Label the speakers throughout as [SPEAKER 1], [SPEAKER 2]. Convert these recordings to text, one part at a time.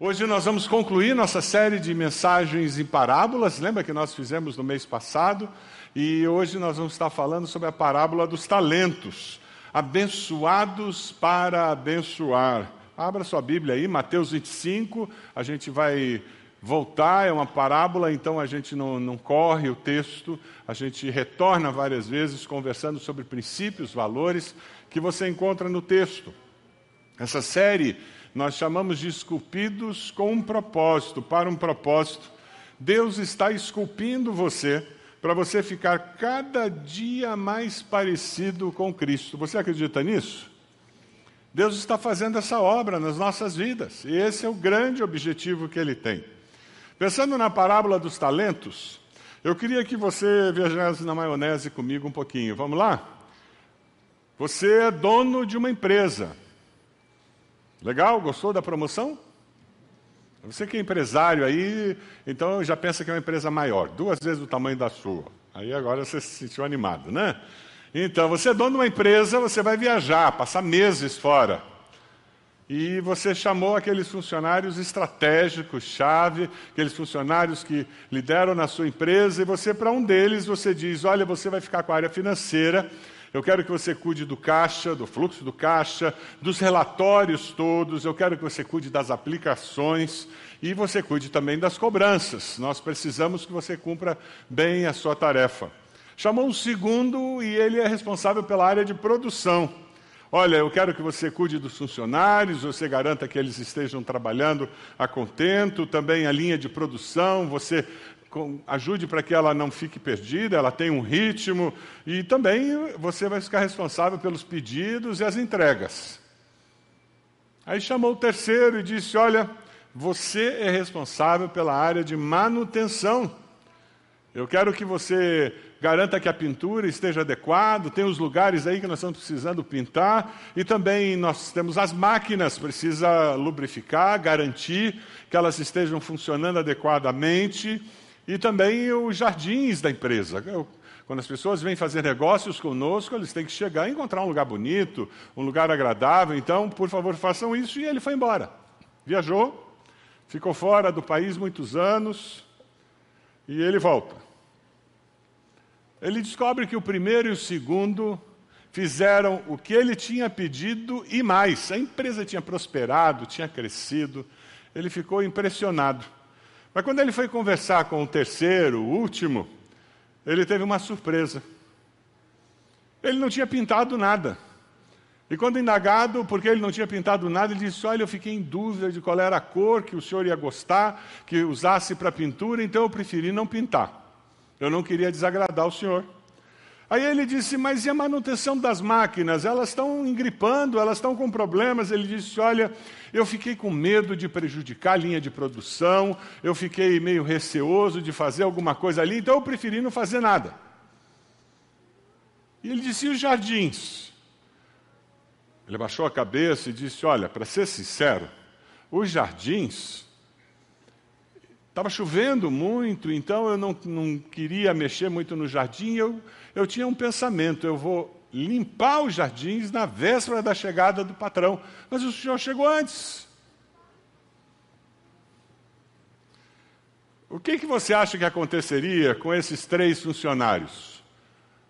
[SPEAKER 1] Hoje nós vamos concluir nossa série de mensagens em parábolas. Lembra que nós fizemos no mês passado? E hoje nós vamos estar falando sobre a parábola dos talentos. Abençoados para abençoar. Abra sua Bíblia aí, Mateus 25. A gente vai voltar, é uma parábola, então a gente não, não corre o texto, a gente retorna várias vezes conversando sobre princípios, valores que você encontra no texto. Essa série nós chamamos de esculpidos com um propósito, para um propósito. Deus está esculpindo você para você ficar cada dia mais parecido com Cristo. Você acredita nisso? Deus está fazendo essa obra nas nossas vidas, e esse é o grande objetivo que ele tem. Pensando na parábola dos talentos, eu queria que você viajasse na maionese comigo um pouquinho. Vamos lá? Você é dono de uma empresa. Legal? Gostou da promoção? Você que é empresário aí, então já pensa que é uma empresa maior, duas vezes o tamanho da sua. Aí agora você se sentiu animado, né? Então, você é dono de uma empresa, você vai viajar, passar meses fora. E você chamou aqueles funcionários estratégicos, chave, aqueles funcionários que lideram na sua empresa, e você, para um deles, você diz: Olha, você vai ficar com a área financeira, eu quero que você cuide do caixa, do fluxo do caixa, dos relatórios todos. Eu quero que você cuide das aplicações e você cuide também das cobranças. Nós precisamos que você cumpra bem a sua tarefa. Chamou um segundo e ele é responsável pela área de produção. Olha, eu quero que você cuide dos funcionários, você garanta que eles estejam trabalhando a contento, também a linha de produção, você ajude para que ela não fique perdida, ela tenha um ritmo, e também você vai ficar responsável pelos pedidos e as entregas. Aí chamou o terceiro e disse: Olha, você é responsável pela área de manutenção. Eu quero que você garanta que a pintura esteja adequada, tem os lugares aí que nós estamos precisando pintar, e também nós temos as máquinas, precisa lubrificar, garantir que elas estejam funcionando adequadamente e também os jardins da empresa. Quando as pessoas vêm fazer negócios conosco, eles têm que chegar e encontrar um lugar bonito, um lugar agradável. Então, por favor, façam isso. E ele foi embora. Viajou, ficou fora do país muitos anos e ele volta. Ele descobre que o primeiro e o segundo fizeram o que ele tinha pedido e mais. A empresa tinha prosperado, tinha crescido. Ele ficou impressionado. Mas quando ele foi conversar com o terceiro, o último, ele teve uma surpresa. Ele não tinha pintado nada. E quando indagado, porque ele não tinha pintado nada, ele disse: Olha, eu fiquei em dúvida de qual era a cor que o senhor ia gostar, que usasse para pintura, então eu preferi não pintar. Eu não queria desagradar o senhor. Aí ele disse: Mas e a manutenção das máquinas? Elas estão engripando, elas estão com problemas. Ele disse: Olha, eu fiquei com medo de prejudicar a linha de produção, eu fiquei meio receoso de fazer alguma coisa ali, então eu preferi não fazer nada. E ele disse: E os jardins? Ele baixou a cabeça e disse: Olha, para ser sincero, os jardins Estava chovendo muito, então eu não, não, queria mexer muito no jardim. Eu, eu tinha um pensamento: eu vou limpar os jardins na véspera da chegada do patrão. Mas o senhor chegou antes. O que, que você acha que aconteceria com esses três funcionários?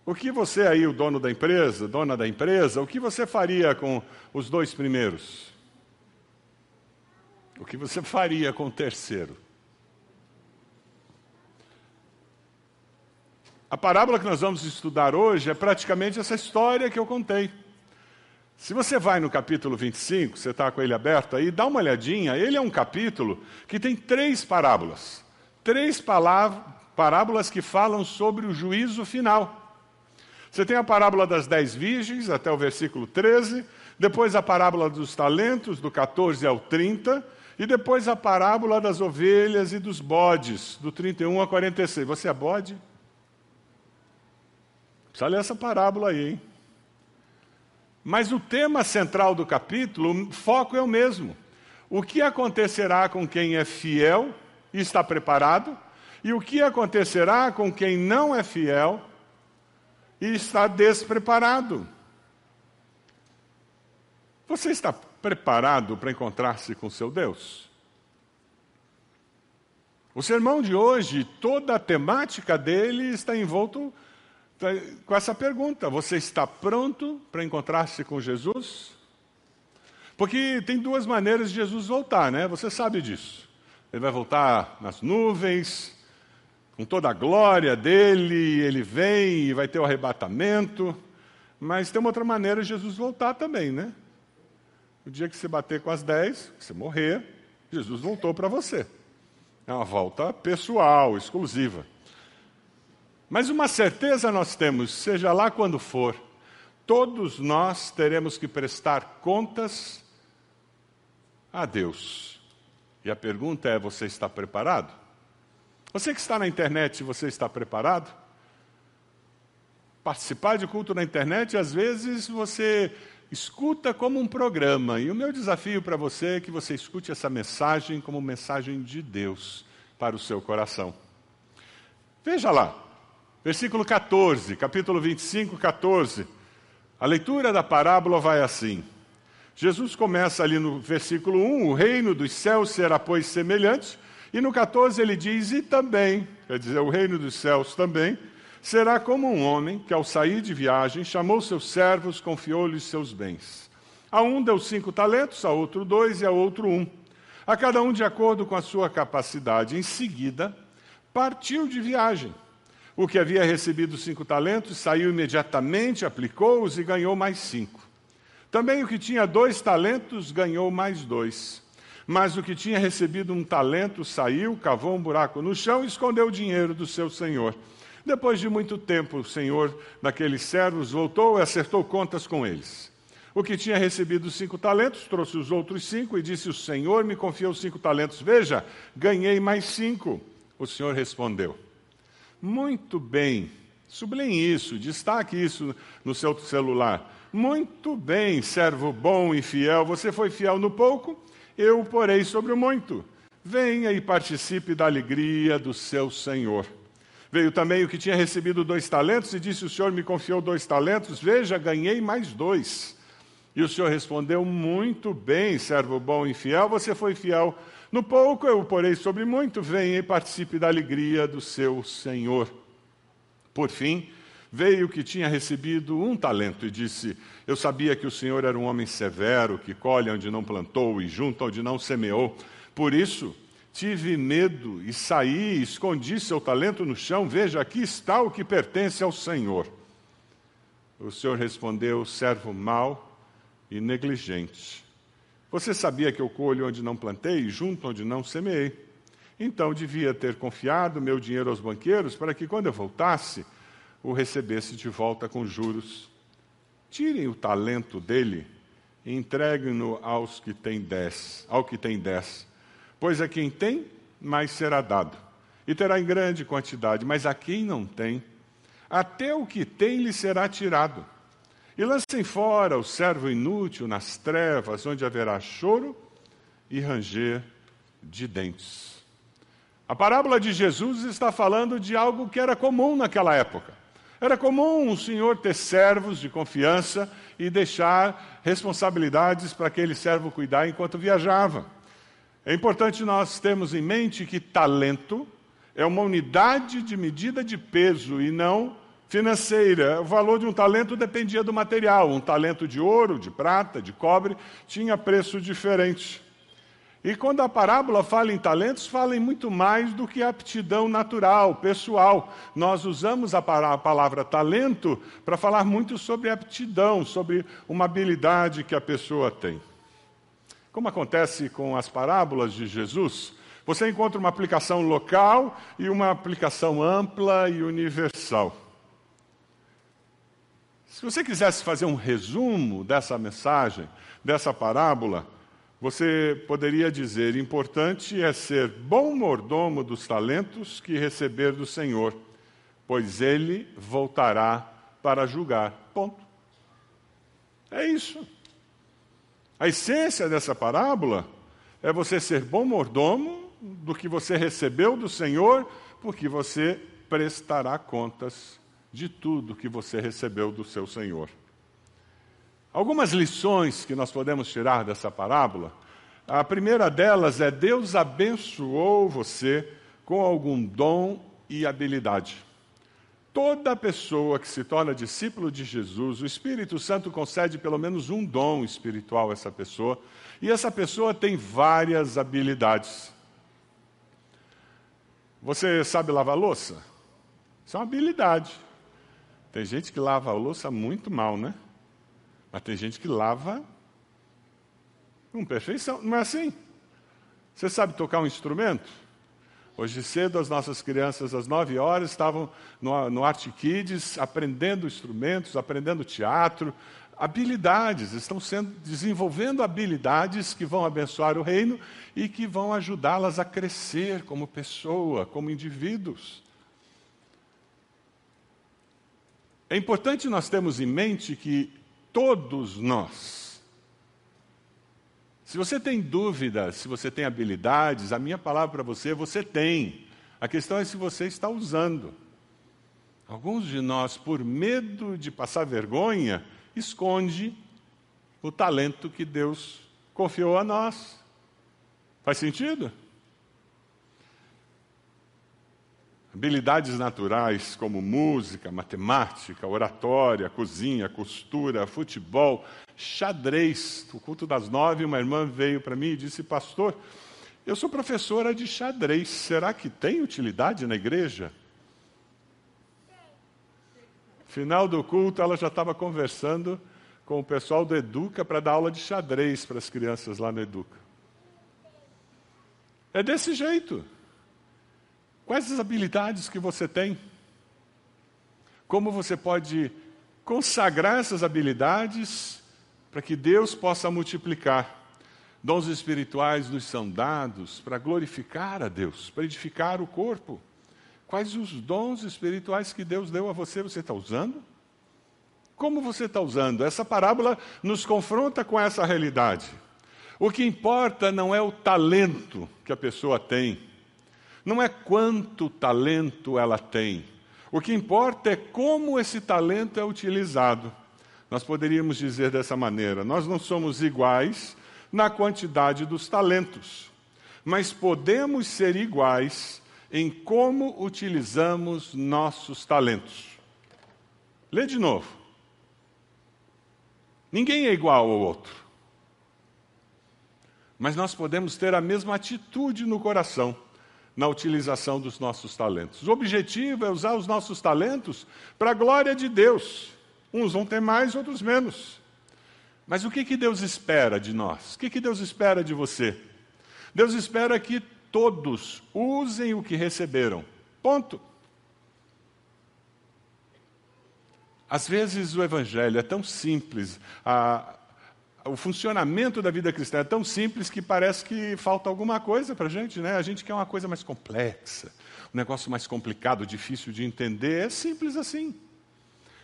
[SPEAKER 1] O que você aí, o dono da empresa, dona da empresa, o que você faria com os dois primeiros? O que você faria com o terceiro? A parábola que nós vamos estudar hoje é praticamente essa história que eu contei. Se você vai no capítulo 25, você está com ele aberto aí, dá uma olhadinha. Ele é um capítulo que tem três parábolas. Três parábolas que falam sobre o juízo final. Você tem a parábola das dez virgens, até o versículo 13. Depois a parábola dos talentos, do 14 ao 30. E depois a parábola das ovelhas e dos bodes, do 31 a 46. Você é bode? Precisa ler essa parábola aí, hein? Mas o tema central do capítulo, o foco é o mesmo. O que acontecerá com quem é fiel e está preparado, e o que acontecerá com quem não é fiel e está despreparado. Você está preparado para encontrar-se com seu Deus? O sermão de hoje, toda a temática dele está envolto com essa pergunta: você está pronto para encontrar-se com Jesus? Porque tem duas maneiras de Jesus voltar, né? Você sabe disso. Ele vai voltar nas nuvens, com toda a glória dele, ele vem e vai ter o arrebatamento. Mas tem uma outra maneira de Jesus voltar também, né? O dia que você bater com as dez, você morrer, Jesus voltou para você. É uma volta pessoal, exclusiva. Mas uma certeza nós temos, seja lá quando for, todos nós teremos que prestar contas a Deus. E a pergunta é: você está preparado? Você que está na internet, você está preparado? Participar de culto na internet, às vezes você escuta como um programa. E o meu desafio para você é que você escute essa mensagem como mensagem de Deus para o seu coração. Veja lá, versículo 14, capítulo 25, 14. A leitura da parábola vai assim. Jesus começa ali no versículo 1, o reino dos céus será, pois, semelhante, e no 14 ele diz, e também, quer dizer, o reino dos céus também, será como um homem que, ao sair de viagem, chamou seus servos, confiou-lhes seus bens. A um deu cinco talentos, a outro dois e a outro um. A cada um de acordo com a sua capacidade. Em seguida, partiu de viagem. O que havia recebido cinco talentos saiu imediatamente, aplicou-os e ganhou mais cinco. Também o que tinha dois talentos ganhou mais dois. Mas o que tinha recebido um talento saiu, cavou um buraco no chão e escondeu o dinheiro do seu senhor. Depois de muito tempo, o senhor daqueles servos voltou e acertou contas com eles. O que tinha recebido cinco talentos trouxe os outros cinco e disse: O senhor me confiou cinco talentos. Veja, ganhei mais cinco. O senhor respondeu: Muito bem. Sublinhe isso, destaque isso no seu celular. Muito bem, servo bom e fiel, você foi fiel no pouco, eu o porei sobre o muito. Venha e participe da alegria do seu Senhor. Veio também o que tinha recebido dois talentos e disse: O Senhor me confiou dois talentos, veja, ganhei mais dois. E o Senhor respondeu: Muito bem, servo bom e fiel, você foi fiel. No pouco eu porei sobre muito, venha e participe da alegria do seu Senhor. Por fim, veio que tinha recebido um talento e disse: Eu sabia que o Senhor era um homem severo, que colhe onde não plantou e junta onde não semeou. Por isso, tive medo e saí, escondi seu talento no chão. Veja, aqui está o que pertence ao Senhor. O Senhor respondeu: Servo mau e negligente. Você sabia que eu colho onde não plantei e junto onde não semeei. Então devia ter confiado meu dinheiro aos banqueiros para que, quando eu voltasse, o recebesse de volta com juros. Tirem o talento dele e entreguem-no aos que têm dez, ao que tem dez. Pois a quem tem, mais será dado, e terá em grande quantidade, mas a quem não tem, até o que tem lhe será tirado. E lancem fora o servo inútil nas trevas, onde haverá choro e ranger de dentes. A parábola de Jesus está falando de algo que era comum naquela época. Era comum o senhor ter servos de confiança e deixar responsabilidades para aquele servo cuidar enquanto viajava. É importante nós termos em mente que talento é uma unidade de medida de peso e não financeira. O valor de um talento dependia do material. Um talento de ouro, de prata, de cobre tinha preço diferente. E quando a parábola fala em talentos, fala em muito mais do que aptidão natural, pessoal. Nós usamos a palavra talento para falar muito sobre aptidão, sobre uma habilidade que a pessoa tem. Como acontece com as parábolas de Jesus, você encontra uma aplicação local e uma aplicação ampla e universal. Se você quisesse fazer um resumo dessa mensagem, dessa parábola, você poderia dizer: importante é ser bom mordomo dos talentos que receber do Senhor, pois ele voltará para julgar. Ponto. É isso. A essência dessa parábola é você ser bom mordomo do que você recebeu do Senhor, porque você prestará contas de tudo que você recebeu do seu Senhor. Algumas lições que nós podemos tirar dessa parábola. A primeira delas é: Deus abençoou você com algum dom e habilidade. Toda pessoa que se torna discípulo de Jesus, o Espírito Santo concede pelo menos um dom espiritual a essa pessoa, e essa pessoa tem várias habilidades. Você sabe lavar louça? Isso é uma habilidade. Tem gente que lava a louça muito mal, né? Mas tem gente que lava com perfeição. Não é assim? Você sabe tocar um instrumento? Hoje cedo, as nossas crianças, às nove horas, estavam no, no Art Kids aprendendo instrumentos, aprendendo teatro, habilidades, estão sendo, desenvolvendo habilidades que vão abençoar o reino e que vão ajudá-las a crescer como pessoa, como indivíduos. É importante nós termos em mente que todos nós, se você tem dúvidas, se você tem habilidades, a minha palavra para você, você tem. A questão é se você está usando. Alguns de nós, por medo de passar vergonha, esconde o talento que Deus confiou a nós. Faz sentido? Habilidades naturais como música, matemática, oratória, cozinha, costura, futebol, xadrez. No culto das nove, uma irmã veio para mim e disse: Pastor, eu sou professora de xadrez, será que tem utilidade na igreja? Final do culto, ela já estava conversando com o pessoal do Educa para dar aula de xadrez para as crianças lá no Educa. É desse jeito. Quais as habilidades que você tem? Como você pode consagrar essas habilidades para que Deus possa multiplicar? Dons espirituais nos são dados para glorificar a Deus, para edificar o corpo. Quais os dons espirituais que Deus deu a você, você está usando? Como você está usando? Essa parábola nos confronta com essa realidade. O que importa não é o talento que a pessoa tem, não é quanto talento ela tem. O que importa é como esse talento é utilizado. Nós poderíamos dizer dessa maneira: nós não somos iguais na quantidade dos talentos, mas podemos ser iguais em como utilizamos nossos talentos. Lê de novo. Ninguém é igual ao outro. Mas nós podemos ter a mesma atitude no coração na utilização dos nossos talentos. O objetivo é usar os nossos talentos para a glória de Deus. Uns vão ter mais, outros menos. Mas o que, que Deus espera de nós? O que, que Deus espera de você? Deus espera que todos usem o que receberam. Ponto. Às vezes o Evangelho é tão simples, a, o funcionamento da vida cristã é tão simples que parece que falta alguma coisa para a gente, né? A gente quer uma coisa mais complexa, um negócio mais complicado, difícil de entender. É simples assim.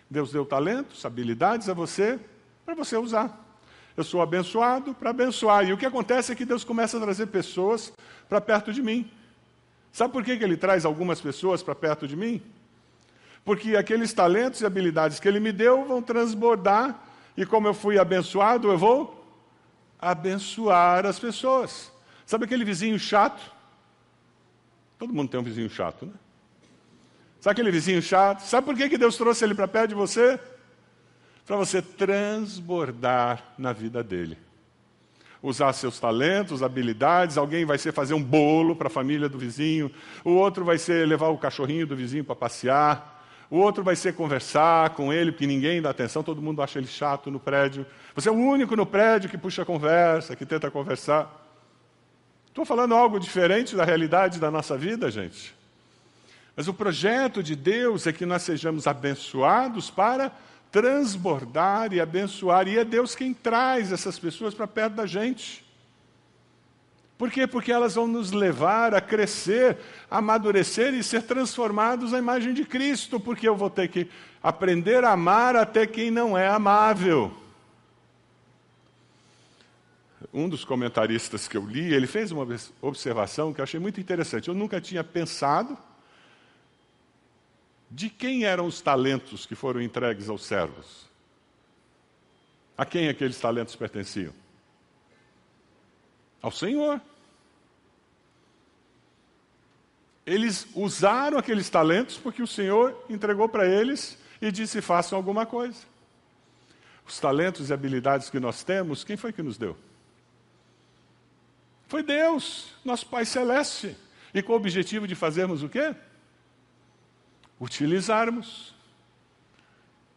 [SPEAKER 1] Deus deu talentos, habilidades a você para você usar. Eu sou abençoado para abençoar. E o que acontece é que Deus começa a trazer pessoas para perto de mim. Sabe por que, que Ele traz algumas pessoas para perto de mim? Porque aqueles talentos e habilidades que Ele me deu vão transbordar e como eu fui abençoado, eu vou abençoar as pessoas. Sabe aquele vizinho chato? Todo mundo tem um vizinho chato, né? Sabe aquele vizinho chato? Sabe por que, que Deus trouxe ele para perto de você? Para você transbordar na vida dele. Usar seus talentos, habilidades. Alguém vai ser fazer um bolo para a família do vizinho. O outro vai ser levar o cachorrinho do vizinho para passear o outro vai ser conversar com ele, porque ninguém dá atenção, todo mundo acha ele chato no prédio. Você é o único no prédio que puxa conversa, que tenta conversar. Estou falando algo diferente da realidade da nossa vida, gente. Mas o projeto de Deus é que nós sejamos abençoados para transbordar e abençoar, e é Deus quem traz essas pessoas para perto da gente. Por quê? Porque elas vão nos levar a crescer, a amadurecer e ser transformados à imagem de Cristo, porque eu vou ter que aprender a amar até quem não é amável. Um dos comentaristas que eu li, ele fez uma observação que eu achei muito interessante. Eu nunca tinha pensado de quem eram os talentos que foram entregues aos servos. A quem aqueles talentos pertenciam? Ao Senhor. Eles usaram aqueles talentos porque o Senhor entregou para eles e disse: façam alguma coisa. Os talentos e habilidades que nós temos, quem foi que nos deu? Foi Deus, nosso Pai Celeste. E com o objetivo de fazermos o quê? Utilizarmos.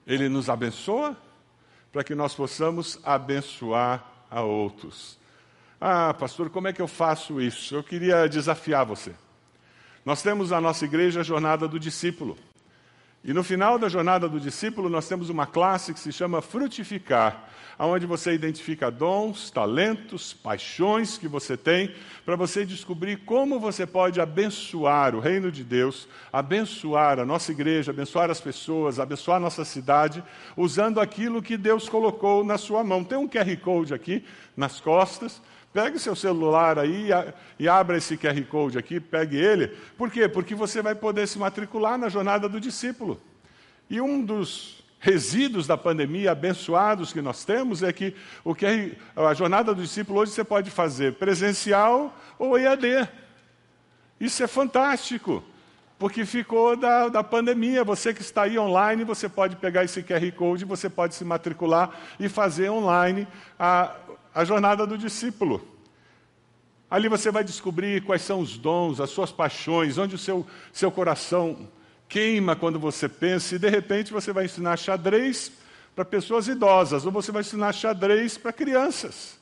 [SPEAKER 1] Ele nos abençoa para que nós possamos abençoar a outros. Ah, pastor, como é que eu faço isso? Eu queria desafiar você. Nós temos na nossa igreja a jornada do discípulo. E no final da jornada do discípulo, nós temos uma classe que se chama Frutificar, onde você identifica dons, talentos, paixões que você tem, para você descobrir como você pode abençoar o reino de Deus, abençoar a nossa igreja, abençoar as pessoas, abençoar a nossa cidade, usando aquilo que Deus colocou na sua mão. Tem um QR Code aqui nas costas. Pegue seu celular aí e abra esse QR Code aqui, pegue ele. Por quê? Porque você vai poder se matricular na jornada do discípulo. E um dos resíduos da pandemia abençoados que nós temos é que o que a jornada do discípulo hoje você pode fazer presencial ou EAD. Isso é fantástico, porque ficou da, da pandemia. Você que está aí online, você pode pegar esse QR Code, você pode se matricular e fazer online a, a jornada do discípulo. Ali você vai descobrir quais são os dons, as suas paixões, onde o seu, seu coração queima quando você pensa, e de repente você vai ensinar xadrez para pessoas idosas, ou você vai ensinar xadrez para crianças.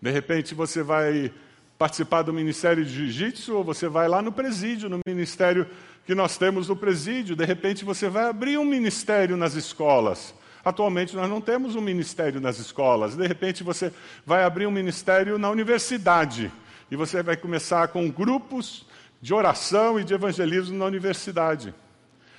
[SPEAKER 1] De repente você vai participar do Ministério de Jiu-Jitsu, ou você vai lá no presídio, no ministério que nós temos no presídio. De repente você vai abrir um ministério nas escolas. Atualmente nós não temos um ministério nas escolas. De repente você vai abrir um ministério na universidade. E você vai começar com grupos de oração e de evangelismo na universidade.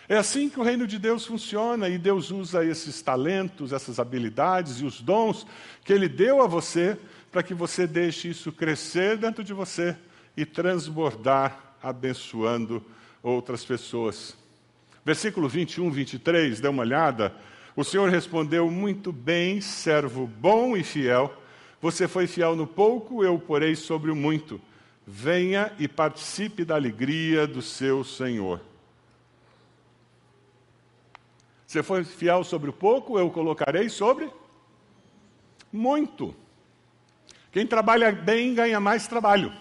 [SPEAKER 1] É assim que o reino de Deus funciona e Deus usa esses talentos, essas habilidades e os dons que Ele deu a você para que você deixe isso crescer dentro de você e transbordar, abençoando outras pessoas. Versículo 21, 23, dê uma olhada. O Senhor respondeu: Muito bem, servo bom e fiel. Você foi fiel no pouco, eu porei sobre o muito. Venha e participe da alegria do seu Senhor. Você foi fiel sobre o pouco, eu colocarei sobre muito. Quem trabalha bem ganha mais trabalho.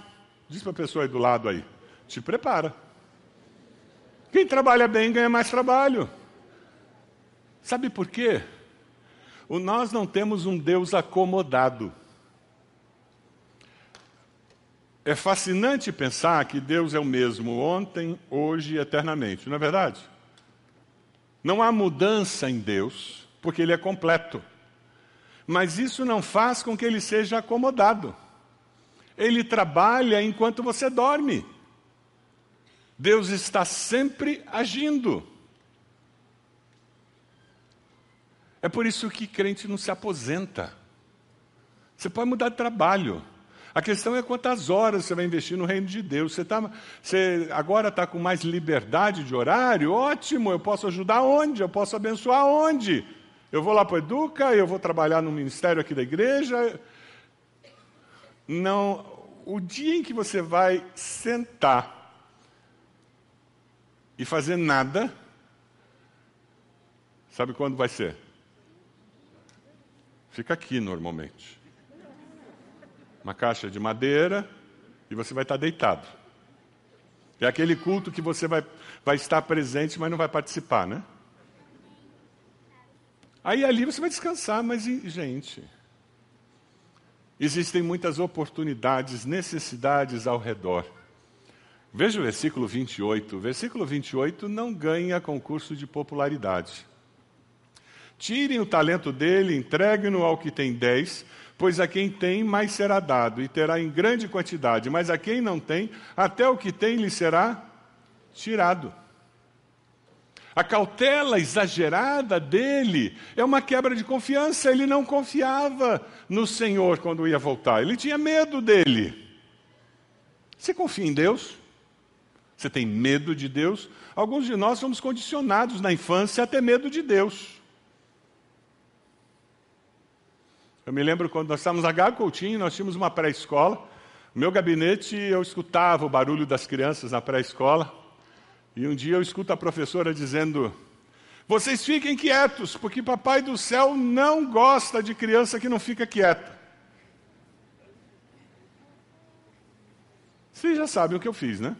[SPEAKER 1] Diz para a pessoa aí do lado aí. Te prepara. Quem trabalha bem ganha mais trabalho. Sabe por quê? O nós não temos um Deus acomodado. É fascinante pensar que Deus é o mesmo ontem, hoje e eternamente, não é verdade? Não há mudança em Deus, porque Ele é completo. Mas isso não faz com que Ele seja acomodado. Ele trabalha enquanto você dorme. Deus está sempre agindo. É por isso que crente não se aposenta. Você pode mudar de trabalho. A questão é quantas horas você vai investir no reino de Deus. Você, tá, você agora está com mais liberdade de horário? Ótimo, eu posso ajudar onde? Eu posso abençoar onde? Eu vou lá para o Educa, eu vou trabalhar no ministério aqui da igreja. Não, o dia em que você vai sentar e fazer nada, sabe quando vai ser? Fica aqui normalmente. Uma caixa de madeira e você vai estar deitado. É aquele culto que você vai, vai estar presente, mas não vai participar, né? Aí ali você vai descansar, mas, gente, existem muitas oportunidades, necessidades ao redor. Veja o versículo 28. O versículo 28 não ganha concurso de popularidade. Tirem o talento dele, entreguem-no ao que tem dez, pois a quem tem, mais será dado, e terá em grande quantidade, mas a quem não tem, até o que tem lhe será tirado. A cautela exagerada dele é uma quebra de confiança. Ele não confiava no Senhor quando ia voltar, ele tinha medo dele. Você confia em Deus? Você tem medo de Deus? Alguns de nós somos condicionados na infância a ter medo de Deus. Eu me lembro quando nós estávamos a Gago Coutinho, nós tínhamos uma pré-escola, No meu gabinete eu escutava o barulho das crianças na pré-escola, e um dia eu escuto a professora dizendo: Vocês fiquem quietos, porque Papai do céu não gosta de criança que não fica quieta. Vocês já sabem o que eu fiz, né?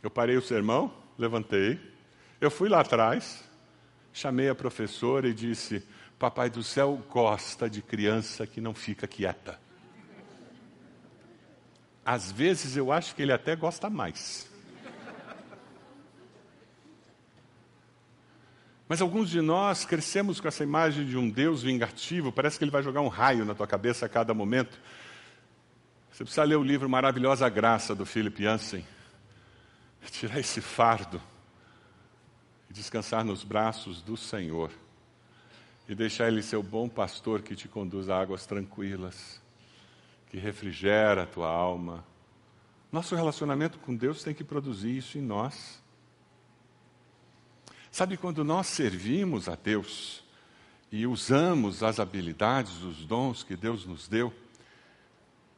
[SPEAKER 1] Eu parei o sermão, levantei, eu fui lá atrás, chamei a professora e disse: Papai do céu gosta de criança que não fica quieta. Às vezes eu acho que ele até gosta mais. Mas alguns de nós crescemos com essa imagem de um Deus vingativo, parece que ele vai jogar um raio na tua cabeça a cada momento. Você precisa ler o livro Maravilhosa Graça do Philip Jansen, tirar esse fardo e descansar nos braços do Senhor e deixar Ele ser o bom pastor que te conduz a águas tranquilas, que refrigera a tua alma. Nosso relacionamento com Deus tem que produzir isso em nós. Sabe, quando nós servimos a Deus e usamos as habilidades, os dons que Deus nos deu,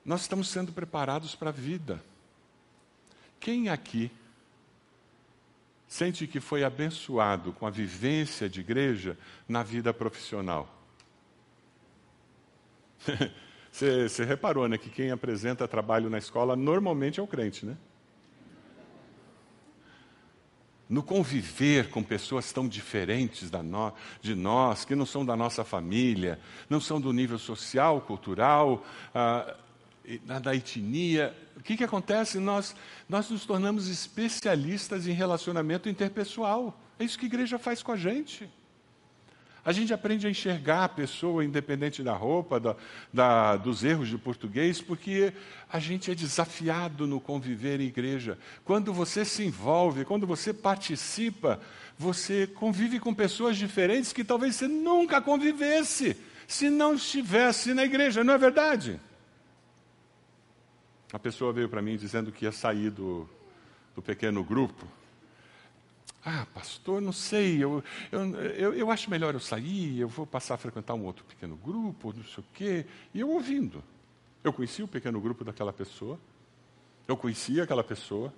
[SPEAKER 1] nós estamos sendo preparados para a vida. Quem aqui sente que foi abençoado com a vivência de igreja na vida profissional? você, reparou, né, que quem apresenta trabalho na escola normalmente é o crente, né? no conviver com pessoas tão diferentes no, de nós, que não são da nossa família, não são do nível social, cultural, ah, da etnia, o que, que acontece? Nós, nós nos tornamos especialistas em relacionamento interpessoal. É isso que a igreja faz com a gente. A gente aprende a enxergar a pessoa independente da roupa, da, da, dos erros de português, porque a gente é desafiado no conviver em igreja. Quando você se envolve, quando você participa, você convive com pessoas diferentes que talvez você nunca convivesse se não estivesse na igreja, não é verdade? A pessoa veio para mim dizendo que ia sair do, do pequeno grupo. Ah, pastor, não sei, eu, eu, eu, eu, acho melhor eu sair, eu vou passar a frequentar um outro pequeno grupo, não sei o quê. E eu ouvindo. Eu conhecia o pequeno grupo daquela pessoa, eu conhecia aquela pessoa.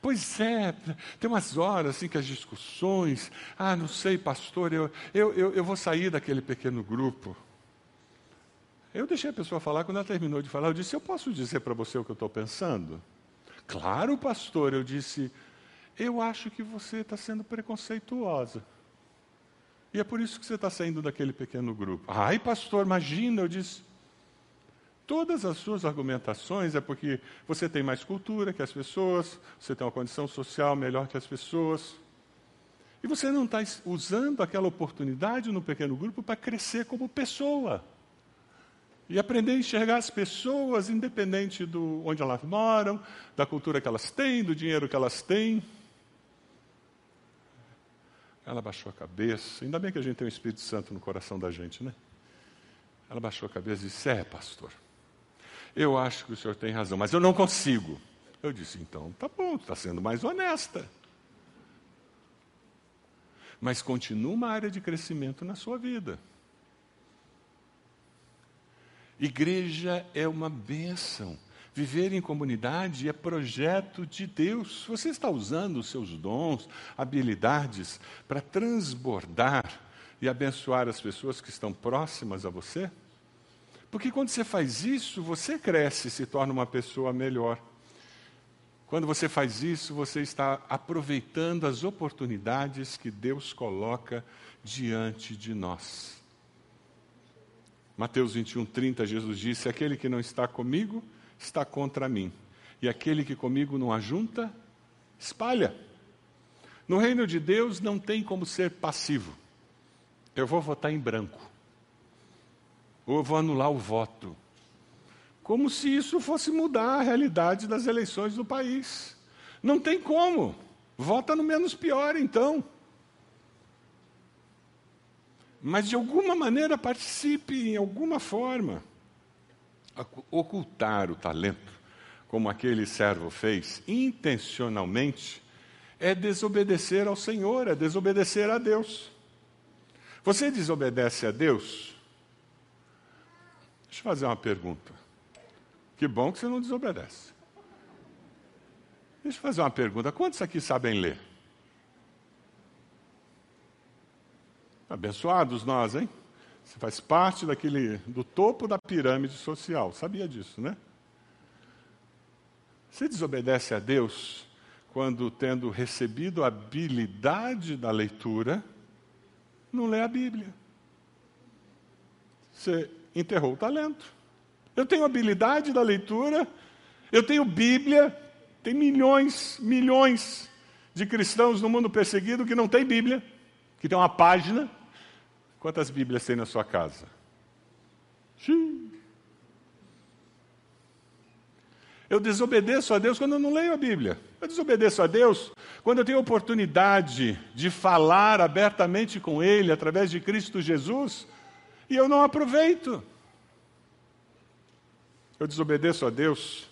[SPEAKER 1] Pois é, tem umas horas assim que as discussões, ah, não sei, pastor, eu, eu, eu, eu vou sair daquele pequeno grupo. Eu deixei a pessoa falar, quando ela terminou de falar, eu disse: Eu posso dizer para você o que eu estou pensando? Claro, pastor, eu disse: Eu acho que você está sendo preconceituosa. E é por isso que você está saindo daquele pequeno grupo. Ai, pastor, imagina, eu disse. Todas as suas argumentações é porque você tem mais cultura que as pessoas, você tem uma condição social melhor que as pessoas. E você não está usando aquela oportunidade no pequeno grupo para crescer como pessoa e aprender a enxergar as pessoas, independente do onde elas moram, da cultura que elas têm, do dinheiro que elas têm. Ela baixou a cabeça, ainda bem que a gente tem o Espírito Santo no coração da gente, né? Ela baixou a cabeça e disse: É, pastor, eu acho que o senhor tem razão, mas eu não consigo. Eu disse: Então, tá bom, está sendo mais honesta. Mas continua uma área de crescimento na sua vida. Igreja é uma bênção. Viver em comunidade é projeto de Deus. Você está usando os seus dons, habilidades para transbordar e abençoar as pessoas que estão próximas a você? Porque quando você faz isso, você cresce e se torna uma pessoa melhor. Quando você faz isso, você está aproveitando as oportunidades que Deus coloca diante de nós. Mateus 21, 30, Jesus disse: Aquele que não está comigo está contra mim, e aquele que comigo não ajunta, espalha. No reino de Deus não tem como ser passivo. Eu vou votar em branco, ou eu vou anular o voto. Como se isso fosse mudar a realidade das eleições do país. Não tem como. Vota no menos pior, então mas de alguma maneira participe em alguma forma. Ocultar o talento, como aquele servo fez, intencionalmente, é desobedecer ao Senhor, é desobedecer a Deus. Você desobedece a Deus? Deixa eu fazer uma pergunta. Que bom que você não desobedece. Deixa eu fazer uma pergunta: quantos aqui sabem ler? Abençoados nós, hein? Você faz parte daquele do topo da pirâmide social. Sabia disso, né? Você desobedece a Deus quando, tendo recebido a habilidade da leitura, não lê a Bíblia. Você enterrou o talento. Eu tenho habilidade da leitura, eu tenho Bíblia, tem milhões, milhões de cristãos no mundo perseguido que não tem Bíblia, que tem uma página. Quantas Bíblias tem na sua casa? Sim. Eu desobedeço a Deus quando eu não leio a Bíblia. Eu desobedeço a Deus quando eu tenho oportunidade de falar abertamente com Ele através de Cristo Jesus e eu não aproveito. Eu desobedeço a Deus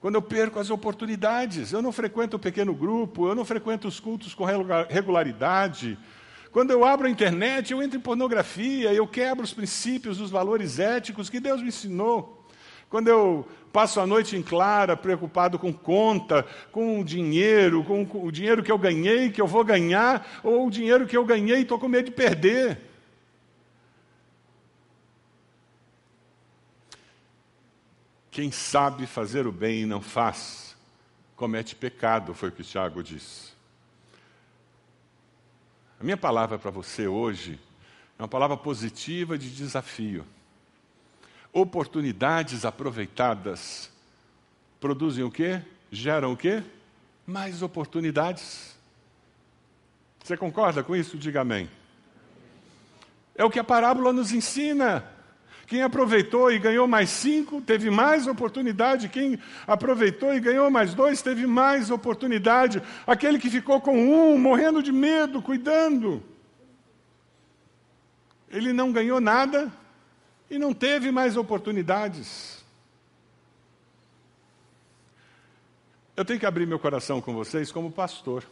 [SPEAKER 1] quando eu perco as oportunidades. Eu não frequento o pequeno grupo, eu não frequento os cultos com regularidade. Quando eu abro a internet, eu entro em pornografia, eu quebro os princípios, os valores éticos que Deus me ensinou. Quando eu passo a noite em clara, preocupado com conta, com o dinheiro, com o dinheiro que eu ganhei, que eu vou ganhar, ou o dinheiro que eu ganhei e estou com medo de perder. Quem sabe fazer o bem e não faz, comete pecado, foi o que Tiago disse. A minha palavra para você hoje é uma palavra positiva de desafio oportunidades aproveitadas produzem o quê? Geram o quê? Mais oportunidades. Você concorda com isso? Diga amém. É o que a parábola nos ensina. Quem aproveitou e ganhou mais cinco, teve mais oportunidade. Quem aproveitou e ganhou mais dois, teve mais oportunidade. Aquele que ficou com um, morrendo de medo, cuidando, ele não ganhou nada, e não teve mais oportunidades. Eu tenho que abrir meu coração com vocês como pastor.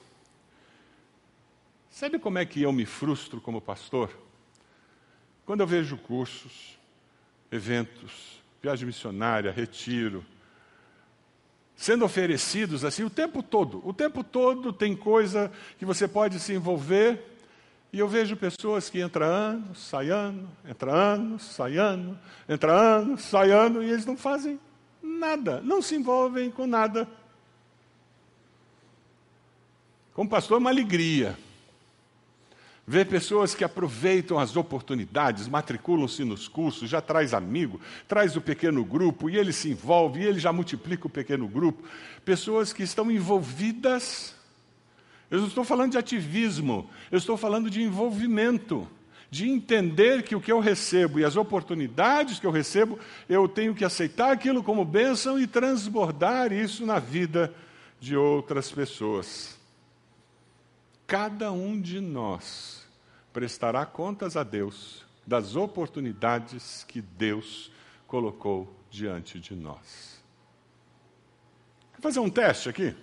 [SPEAKER 1] Sabe como é que eu me frustro como pastor? Quando eu vejo cursos, eventos, viagem missionária, retiro, sendo oferecidos assim o tempo todo. O tempo todo tem coisa que você pode se envolver e eu vejo pessoas que entram anos, sai ano, entra anos, sai ano, entra anos, sai ano, e eles não fazem nada, não se envolvem com nada. Como pastor, é uma alegria ver pessoas que aproveitam as oportunidades, matriculam-se nos cursos, já traz amigo, traz o pequeno grupo, e ele se envolve, e ele já multiplica o pequeno grupo. Pessoas que estão envolvidas eu não estou falando de ativismo, eu estou falando de envolvimento, de entender que o que eu recebo e as oportunidades que eu recebo, eu tenho que aceitar aquilo como bênção e transbordar isso na vida de outras pessoas. Cada um de nós prestará contas a Deus das oportunidades que Deus colocou diante de nós. Vou fazer um teste aqui.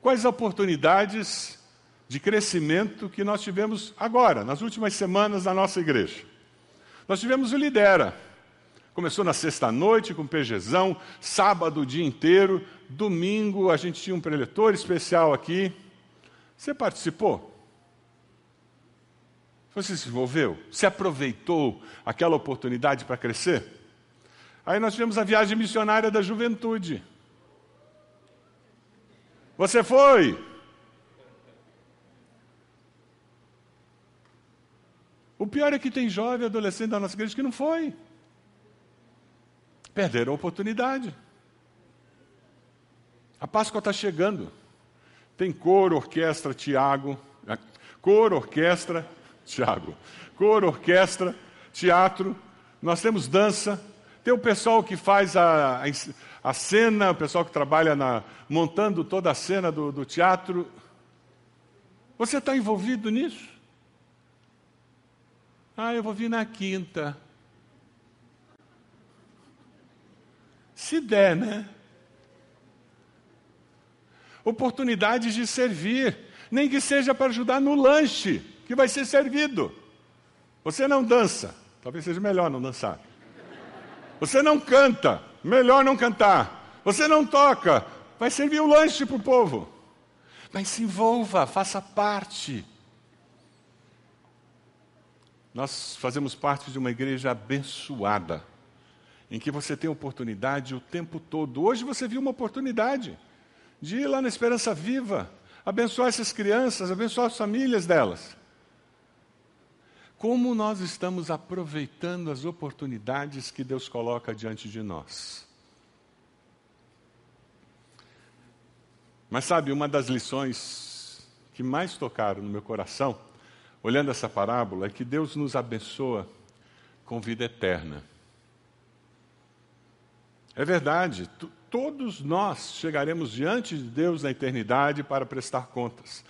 [SPEAKER 1] Quais oportunidades de crescimento que nós tivemos agora, nas últimas semanas na nossa igreja? Nós tivemos o Lidera. Começou na sexta-noite com PGzão, sábado o dia inteiro, domingo a gente tinha um preletor especial aqui. Você participou? Você se envolveu? Se aproveitou aquela oportunidade para crescer? Aí nós tivemos a viagem missionária da juventude. Você foi? O pior é que tem jovem adolescente da nossa igreja que não foi. Perderam a oportunidade. A Páscoa está chegando. Tem coro, orquestra, Tiago. Coro, orquestra, Tiago. Coro, orquestra, teatro. Nós temos dança. Tem o pessoal que faz a, a a cena, o pessoal que trabalha na, montando toda a cena do, do teatro. Você está envolvido nisso? Ah, eu vou vir na quinta. Se der, né? Oportunidades de servir, nem que seja para ajudar no lanche que vai ser servido. Você não dança, talvez seja melhor não dançar. Você não canta, melhor não cantar. Você não toca, vai servir o lanche para o povo. Mas se envolva, faça parte. Nós fazemos parte de uma igreja abençoada, em que você tem oportunidade o tempo todo. Hoje você viu uma oportunidade de ir lá na Esperança Viva, abençoar essas crianças, abençoar as famílias delas. Como nós estamos aproveitando as oportunidades que Deus coloca diante de nós? Mas sabe, uma das lições que mais tocaram no meu coração olhando essa parábola, é que Deus nos abençoa com vida eterna. É verdade, todos nós chegaremos diante de Deus na eternidade para prestar contas.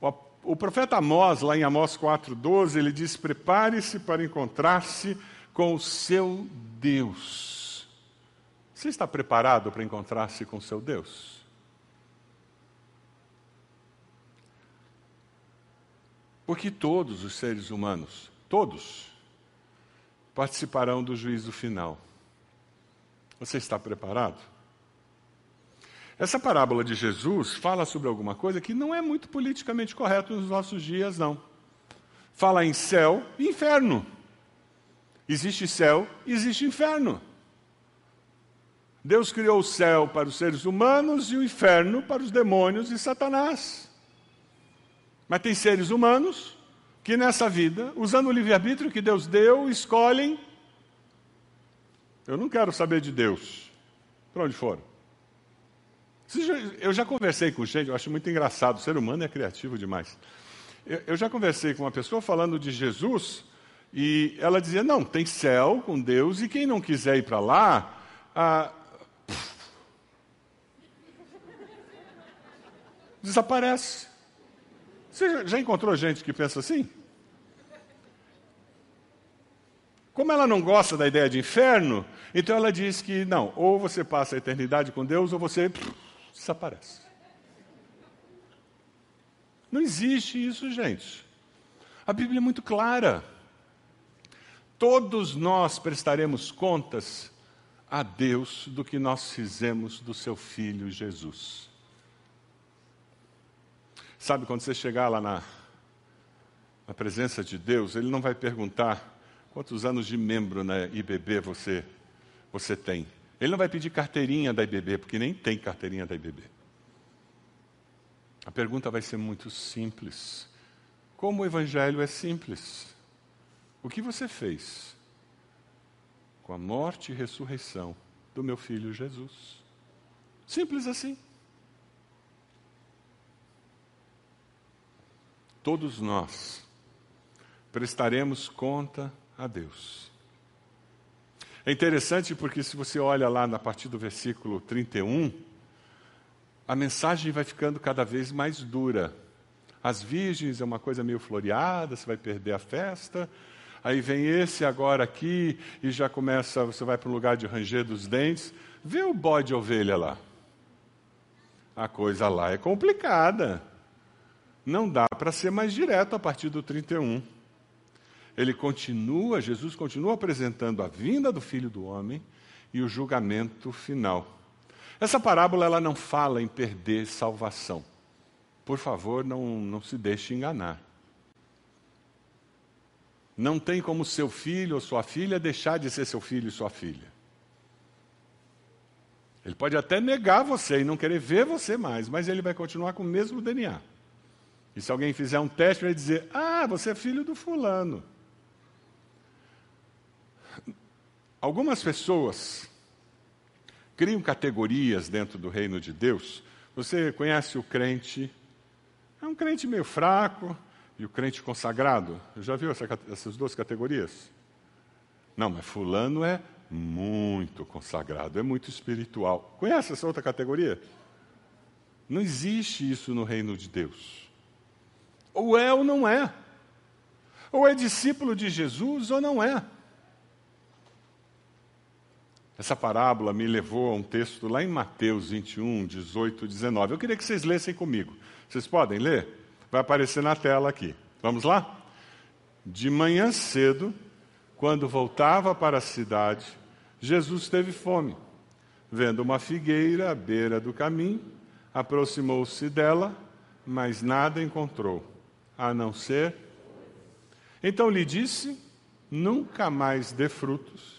[SPEAKER 1] O, profeta Amós, lá em Amós 4,12, ele diz: Prepare-se para encontrar-se com o seu Deus. Você está preparado para encontrar-se com o seu Deus? Porque todos os seres humanos, todos, participarão do juízo final. Você está preparado? Essa parábola de Jesus fala sobre alguma coisa que não é muito politicamente correto nos nossos dias, não. Fala em céu e inferno. Existe céu existe inferno. Deus criou o céu para os seres humanos e o inferno para os demônios e Satanás. Mas tem seres humanos que nessa vida, usando o livre-arbítrio que Deus deu, escolhem. Eu não quero saber de Deus. Para onde foram? Eu já conversei com gente, eu acho muito engraçado, o ser humano é criativo demais. Eu já conversei com uma pessoa falando de Jesus e ela dizia: não, tem céu com Deus e quem não quiser ir para lá, ah, desaparece. Você já encontrou gente que pensa assim? Como ela não gosta da ideia de inferno, então ela diz que não, ou você passa a eternidade com Deus ou você desaparece. Não existe isso, gente. A Bíblia é muito clara. Todos nós prestaremos contas a Deus do que nós fizemos do seu filho Jesus. Sabe, quando você chegar lá na, na presença de Deus, Ele não vai perguntar quantos anos de membro na IBB você, você tem. Ele não vai pedir carteirinha da IBB, porque nem tem carteirinha da IBB. A pergunta vai ser muito simples. Como o Evangelho é simples? O que você fez com a morte e ressurreição do meu filho Jesus? Simples assim. todos nós prestaremos conta a Deus. É interessante porque, se você olha lá na partir do versículo 31, a mensagem vai ficando cada vez mais dura. As virgens é uma coisa meio floreada, você vai perder a festa. Aí vem esse agora aqui e já começa, você vai para um lugar de ranger dos dentes. Vê o bode ovelha lá. A coisa lá é complicada. Não dá para ser mais direto a partir do 31. Ele continua, Jesus continua apresentando a vinda do Filho do Homem e o julgamento final. Essa parábola ela não fala em perder salvação. Por favor, não, não se deixe enganar. Não tem como seu filho ou sua filha deixar de ser seu filho e sua filha. Ele pode até negar você e não querer ver você mais, mas ele vai continuar com o mesmo DNA. E se alguém fizer um teste, vai dizer: Ah, você é filho do fulano. Algumas pessoas criam categorias dentro do reino de Deus. Você conhece o crente, é um crente meio fraco, e o crente consagrado. Já viu essa, essas duas categorias? Não, mas Fulano é muito consagrado, é muito espiritual. Conhece essa outra categoria? Não existe isso no reino de Deus. Ou é ou não é. Ou é discípulo de Jesus ou não é. Essa parábola me levou a um texto lá em Mateus 21, 18, 19. Eu queria que vocês lessem comigo. Vocês podem ler? Vai aparecer na tela aqui. Vamos lá? De manhã cedo, quando voltava para a cidade, Jesus teve fome. Vendo uma figueira à beira do caminho, aproximou-se dela, mas nada encontrou, a não ser. Então lhe disse: Nunca mais dê frutos.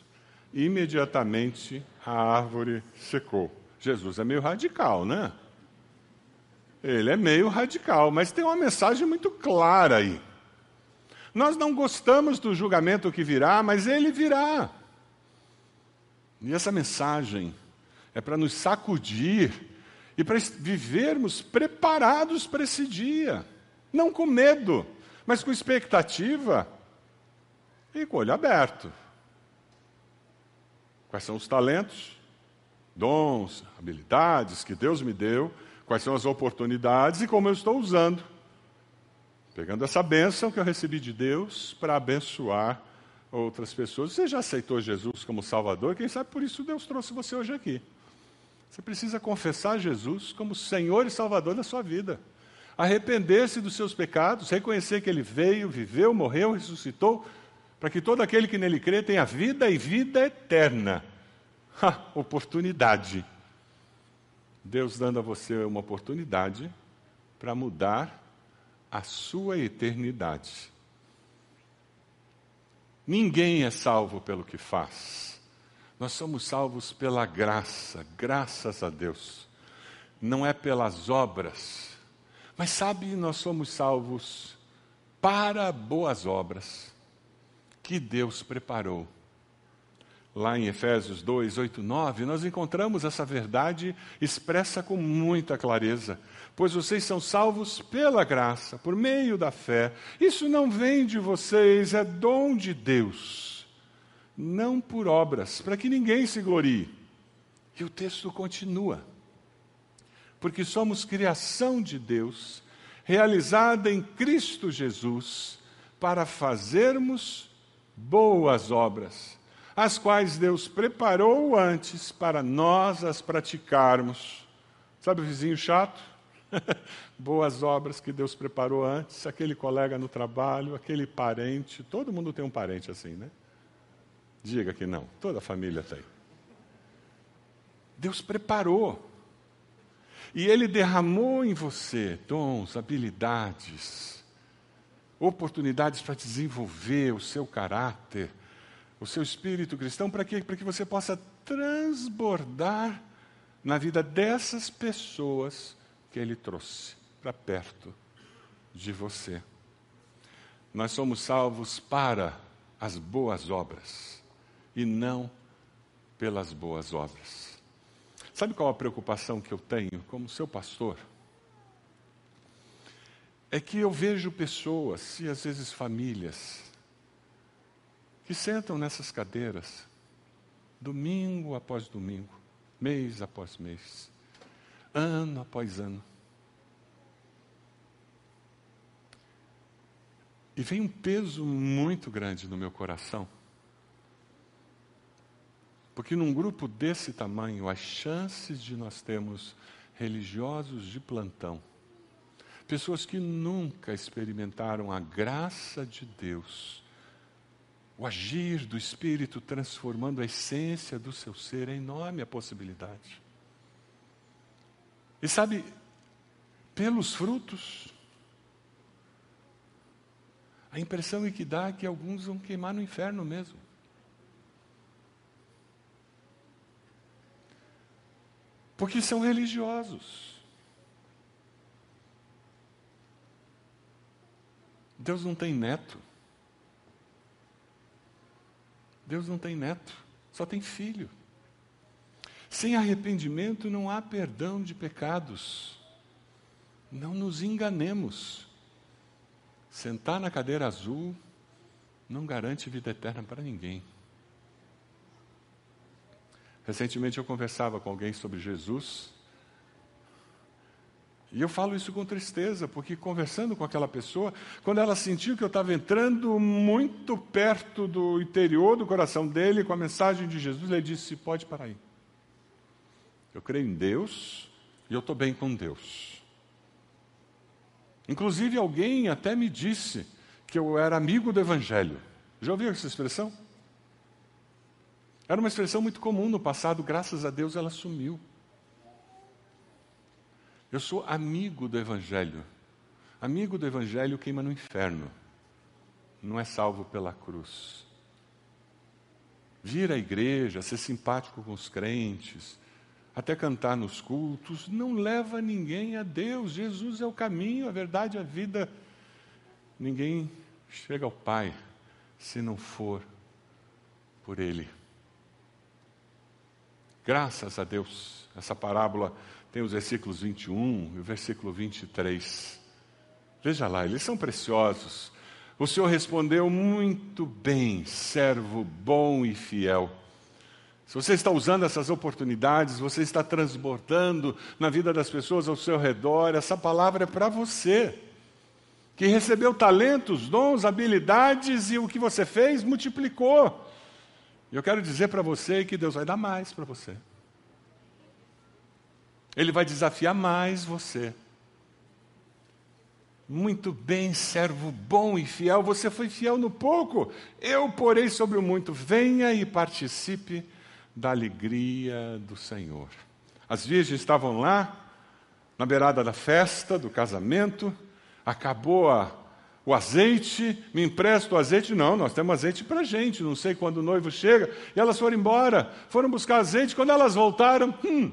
[SPEAKER 1] Imediatamente a árvore secou. Jesus é meio radical, né? Ele é meio radical, mas tem uma mensagem muito clara aí. Nós não gostamos do julgamento que virá, mas ele virá. E essa mensagem é para nos sacudir e para vivermos preparados para esse dia. Não com medo, mas com expectativa e com olho aberto. Quais são os talentos, dons, habilidades que Deus me deu, quais são as oportunidades e como eu estou usando. Pegando essa bênção que eu recebi de Deus para abençoar outras pessoas. Você já aceitou Jesus como Salvador? Quem sabe por isso Deus trouxe você hoje aqui. Você precisa confessar Jesus como Senhor e Salvador da sua vida. Arrepender-se dos seus pecados, reconhecer que Ele veio, viveu, morreu, ressuscitou, para que todo aquele que nele crê tenha vida e vida eterna. Ha, oportunidade. Deus dando a você uma oportunidade para mudar a sua eternidade. Ninguém é salvo pelo que faz. Nós somos salvos pela graça, graças a Deus. Não é pelas obras. Mas sabe, nós somos salvos para boas obras que Deus preparou. Lá em Efésios 2, 8, 9, nós encontramos essa verdade expressa com muita clareza. Pois vocês são salvos pela graça, por meio da fé. Isso não vem de vocês, é dom de Deus não por obras, para que ninguém se glorie. E o texto continua. Porque somos criação de Deus, realizada em Cristo Jesus, para fazermos boas obras, as quais Deus preparou antes para nós as praticarmos. Sabe o vizinho chato? boas obras que Deus preparou antes, aquele colega no trabalho, aquele parente, todo mundo tem um parente assim, né? Diga que não, toda a família tem. Deus preparou. E Ele derramou em você dons, habilidades, oportunidades para desenvolver o seu caráter, o seu espírito cristão, para que, para que você possa transbordar na vida dessas pessoas que Ele trouxe para perto de você. Nós somos salvos para as boas obras e não pelas boas obras. Sabe qual a preocupação que eu tenho como seu pastor? É que eu vejo pessoas, e às vezes famílias, que sentam nessas cadeiras, domingo após domingo, mês após mês, ano após ano. E vem um peso muito grande no meu coração porque num grupo desse tamanho, as chances de nós termos religiosos de plantão, pessoas que nunca experimentaram a graça de Deus, o agir do Espírito transformando a essência do seu ser, é enorme a possibilidade. E sabe, pelos frutos, a impressão é que dá é que alguns vão queimar no inferno mesmo. Porque são religiosos. Deus não tem neto. Deus não tem neto, só tem filho. Sem arrependimento não há perdão de pecados. Não nos enganemos. Sentar na cadeira azul não garante vida eterna para ninguém. Recentemente eu conversava com alguém sobre Jesus. E eu falo isso com tristeza, porque conversando com aquela pessoa, quando ela sentiu que eu estava entrando muito perto do interior do coração dele com a mensagem de Jesus, ele disse: Pode parar aí. Eu creio em Deus e eu estou bem com Deus. Inclusive, alguém até me disse que eu era amigo do Evangelho. Já ouviu essa expressão? Era uma expressão muito comum no passado, graças a Deus ela sumiu. Eu sou amigo do Evangelho. Amigo do Evangelho queima no inferno, não é salvo pela cruz. Vir à igreja, ser simpático com os crentes, até cantar nos cultos, não leva ninguém a Deus. Jesus é o caminho, a verdade, a vida. Ninguém chega ao Pai se não for por Ele. Graças a Deus, essa parábola tem os versículos 21 e o versículo 23. Veja lá, eles são preciosos. O Senhor respondeu muito bem, servo bom e fiel. Se você está usando essas oportunidades, você está transbordando na vida das pessoas ao seu redor, essa palavra é para você, que recebeu talentos, dons, habilidades e o que você fez multiplicou. E eu quero dizer para você que Deus vai dar mais para você. Ele vai desafiar mais você. Muito bem, servo bom e fiel, você foi fiel no pouco, eu porei sobre o muito. Venha e participe da alegria do Senhor. As virgens estavam lá, na beirada da festa, do casamento, acabou a o azeite, me empresta o azeite? Não, nós temos azeite para gente, não sei quando o noivo chega. E elas foram embora, foram buscar azeite. Quando elas voltaram, hum,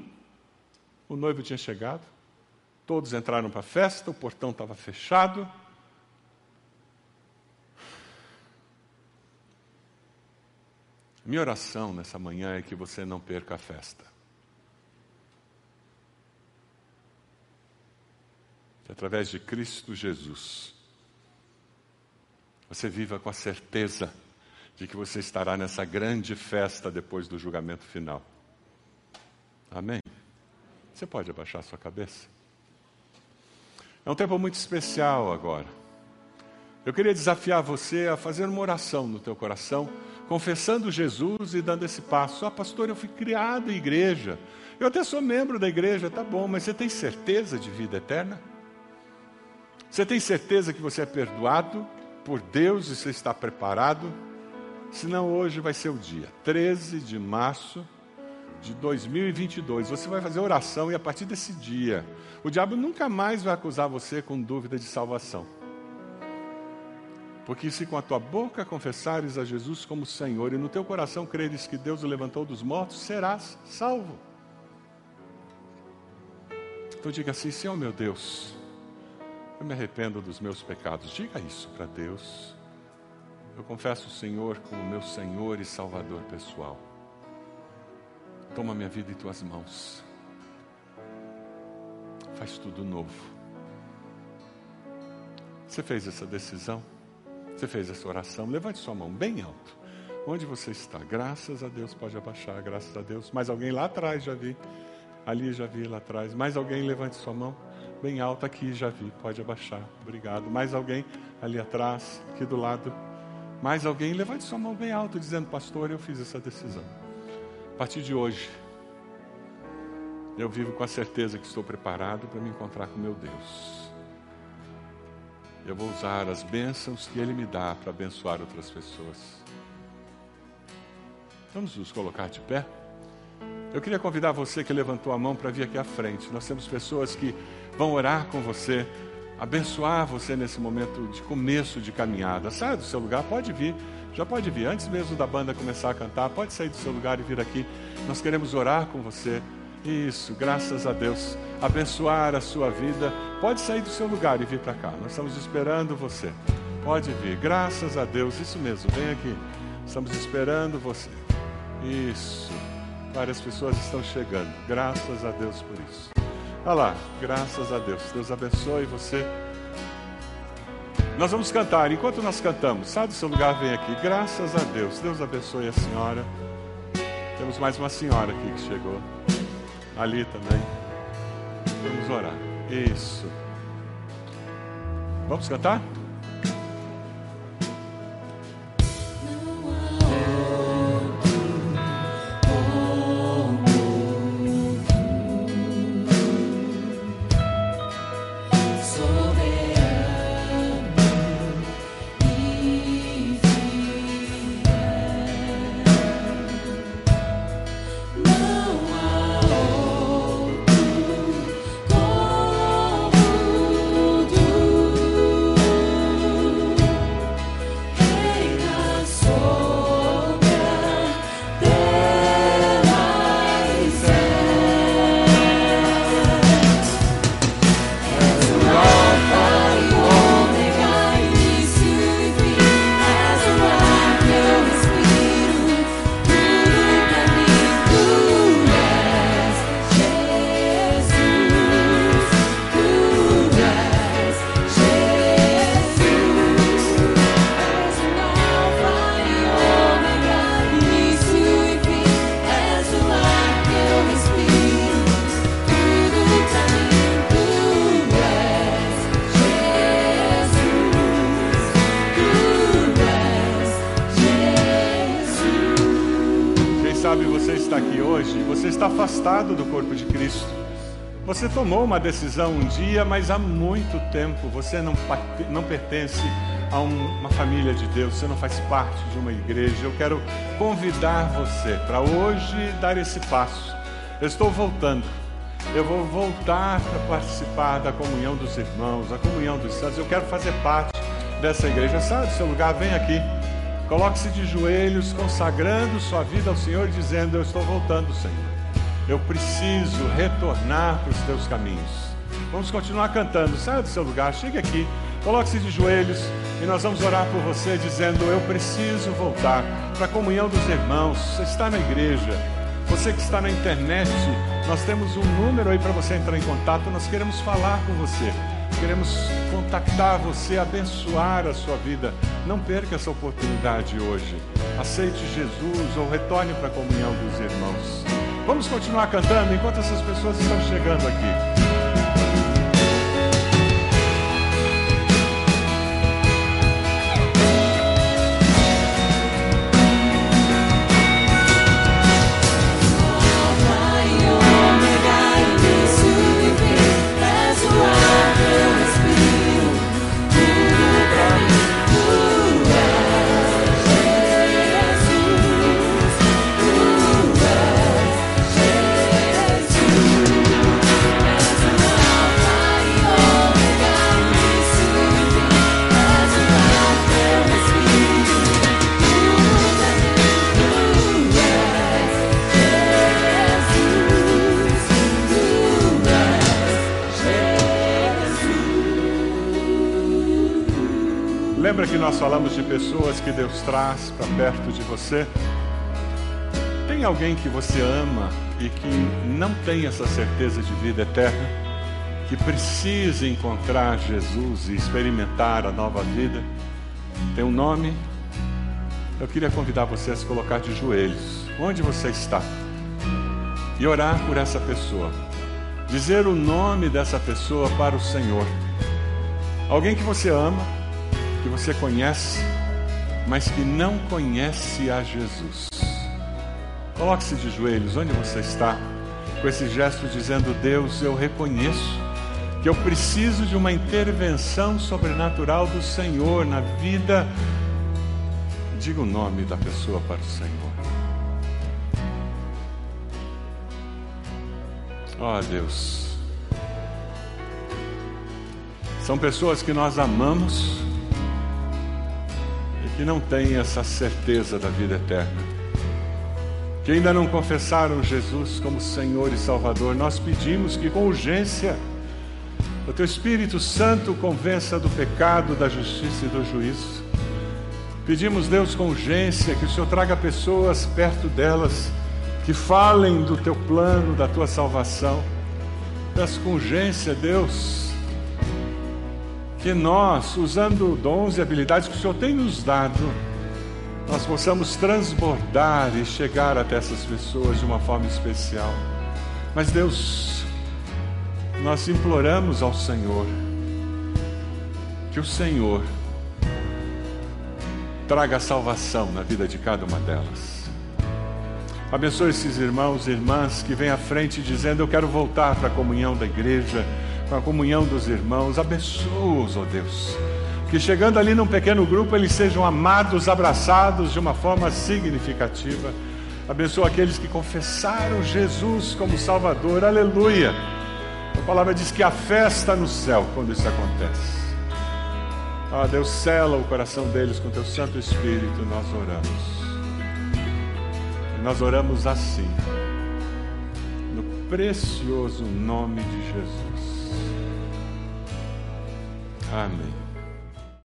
[SPEAKER 1] o noivo tinha chegado. Todos entraram para a festa, o portão estava fechado. Minha oração nessa manhã é que você não perca a festa. Que através de Cristo Jesus, você viva com a certeza de que você estará nessa grande festa depois do julgamento final. Amém? Você pode abaixar sua cabeça? É um tempo muito especial agora. Eu queria desafiar você a fazer uma oração no teu coração, confessando Jesus e dando esse passo. Ah, pastor, eu fui criado em igreja. Eu até sou membro da igreja, tá bom, mas você tem certeza de vida eterna? Você tem certeza que você é perdoado? por Deus e você está preparado? Senão hoje vai ser o dia 13 de março de 2022. Você vai fazer oração e a partir desse dia, o diabo nunca mais vai acusar você com dúvida de salvação. Porque se com a tua boca confessares a Jesus como Senhor e no teu coração creres que Deus o levantou dos mortos, serás salvo. Então diga assim: Senhor meu Deus, eu me arrependo dos meus pecados. Diga isso para Deus. Eu confesso o Senhor como meu Senhor e Salvador pessoal. Toma minha vida em tuas mãos. Faz tudo novo. Você fez essa decisão? Você fez essa oração? Levante sua mão bem alto. Onde você está? Graças a Deus, pode abaixar, graças a Deus. Mais alguém lá atrás já vi. Ali já vi lá atrás. Mais alguém levante sua mão bem alta aqui, já vi, pode abaixar. Obrigado. Mais alguém ali atrás, aqui do lado. Mais alguém, levante sua mão bem alta, dizendo: Pastor, eu fiz essa decisão. A partir de hoje, eu vivo com a certeza que estou preparado para me encontrar com meu Deus. Eu vou usar as bênçãos que Ele me dá para abençoar outras pessoas. Vamos nos colocar de pé? Eu queria convidar você que levantou a mão para vir aqui à frente. Nós temos pessoas que vão orar com você, abençoar você nesse momento de começo de caminhada. Saia do seu lugar, pode vir, já pode vir, antes mesmo da banda começar a cantar, pode sair do seu lugar e vir aqui. Nós queremos orar com você. Isso, graças a Deus. Abençoar a sua vida. Pode sair do seu lugar e vir para cá. Nós estamos esperando você. Pode vir, graças a Deus. Isso mesmo, vem aqui. Estamos esperando você. Isso. Várias pessoas estão chegando. Graças a Deus por isso. Olha lá, graças a Deus. Deus abençoe você. Nós vamos cantar. Enquanto nós cantamos, sai do seu lugar, vem aqui. Graças a Deus. Deus abençoe a senhora. Temos mais uma senhora aqui que chegou. Ali também. Vamos orar. Isso. Vamos cantar? Você está afastado do corpo de Cristo. Você tomou uma decisão um dia, mas há muito tempo você não, não pertence a uma família de Deus, você não faz parte de uma igreja. Eu quero convidar você para hoje dar esse passo. Eu estou voltando. Eu vou voltar para participar da comunhão dos irmãos, da comunhão dos santos. Eu quero fazer parte dessa igreja. Sai do seu lugar, vem aqui. Coloque-se de joelhos, consagrando sua vida ao Senhor, dizendo: Eu estou voltando, Senhor. Eu preciso retornar para os teus caminhos. Vamos continuar cantando. Saia do seu lugar, chegue aqui, coloque-se de joelhos e nós vamos orar por você, dizendo: Eu preciso voltar para a comunhão dos irmãos. Você está na igreja, você que está na internet, nós temos um número aí para você entrar em contato. Nós queremos falar com você. Queremos contactar você, abençoar a sua vida. Não perca essa oportunidade hoje. Aceite Jesus ou retorne para a comunhão dos irmãos. Vamos continuar cantando enquanto essas pessoas estão chegando aqui. Pessoas que Deus traz para perto de você? Tem alguém que você ama e que não tem essa certeza de vida eterna? Que precisa encontrar Jesus e experimentar a nova vida? Tem um nome? Eu queria convidar você a se colocar de joelhos, onde você está, e orar por essa pessoa. Dizer o nome dessa pessoa para o Senhor. Alguém que você ama que você conhece, mas que não conhece a Jesus. Coloque-se de joelhos onde você está, com esse gesto dizendo: Deus, eu reconheço que eu preciso de uma intervenção sobrenatural do Senhor na vida. Diga o nome da pessoa para o Senhor. Ó oh, Deus. São pessoas que nós amamos que não têm essa certeza da vida eterna, que ainda não confessaram Jesus como Senhor e Salvador, nós pedimos que com urgência o Teu Espírito Santo convença do pecado, da justiça e do juízo. Pedimos, Deus, com urgência, que o Senhor traga pessoas perto delas que falem do Teu plano, da Tua salvação. Peço com urgência, Deus, que nós, usando dons e habilidades que o Senhor tem nos dado, nós possamos transbordar e chegar até essas pessoas de uma forma especial. Mas Deus, nós imploramos ao Senhor que o Senhor traga salvação na vida de cada uma delas. Abençoe esses irmãos e irmãs que vêm à frente dizendo: Eu quero voltar para a comunhão da igreja com a comunhão dos irmãos. Abençoa-os, ó Deus. Que chegando ali num pequeno grupo, eles sejam amados, abraçados de uma forma significativa. Abençoa aqueles que confessaram Jesus como Salvador. Aleluia. A palavra diz que a festa no céu quando isso acontece. Ah, Deus, cela o coração deles com teu Santo Espírito, nós oramos. E nós oramos assim, no precioso nome de Jesus. Amém.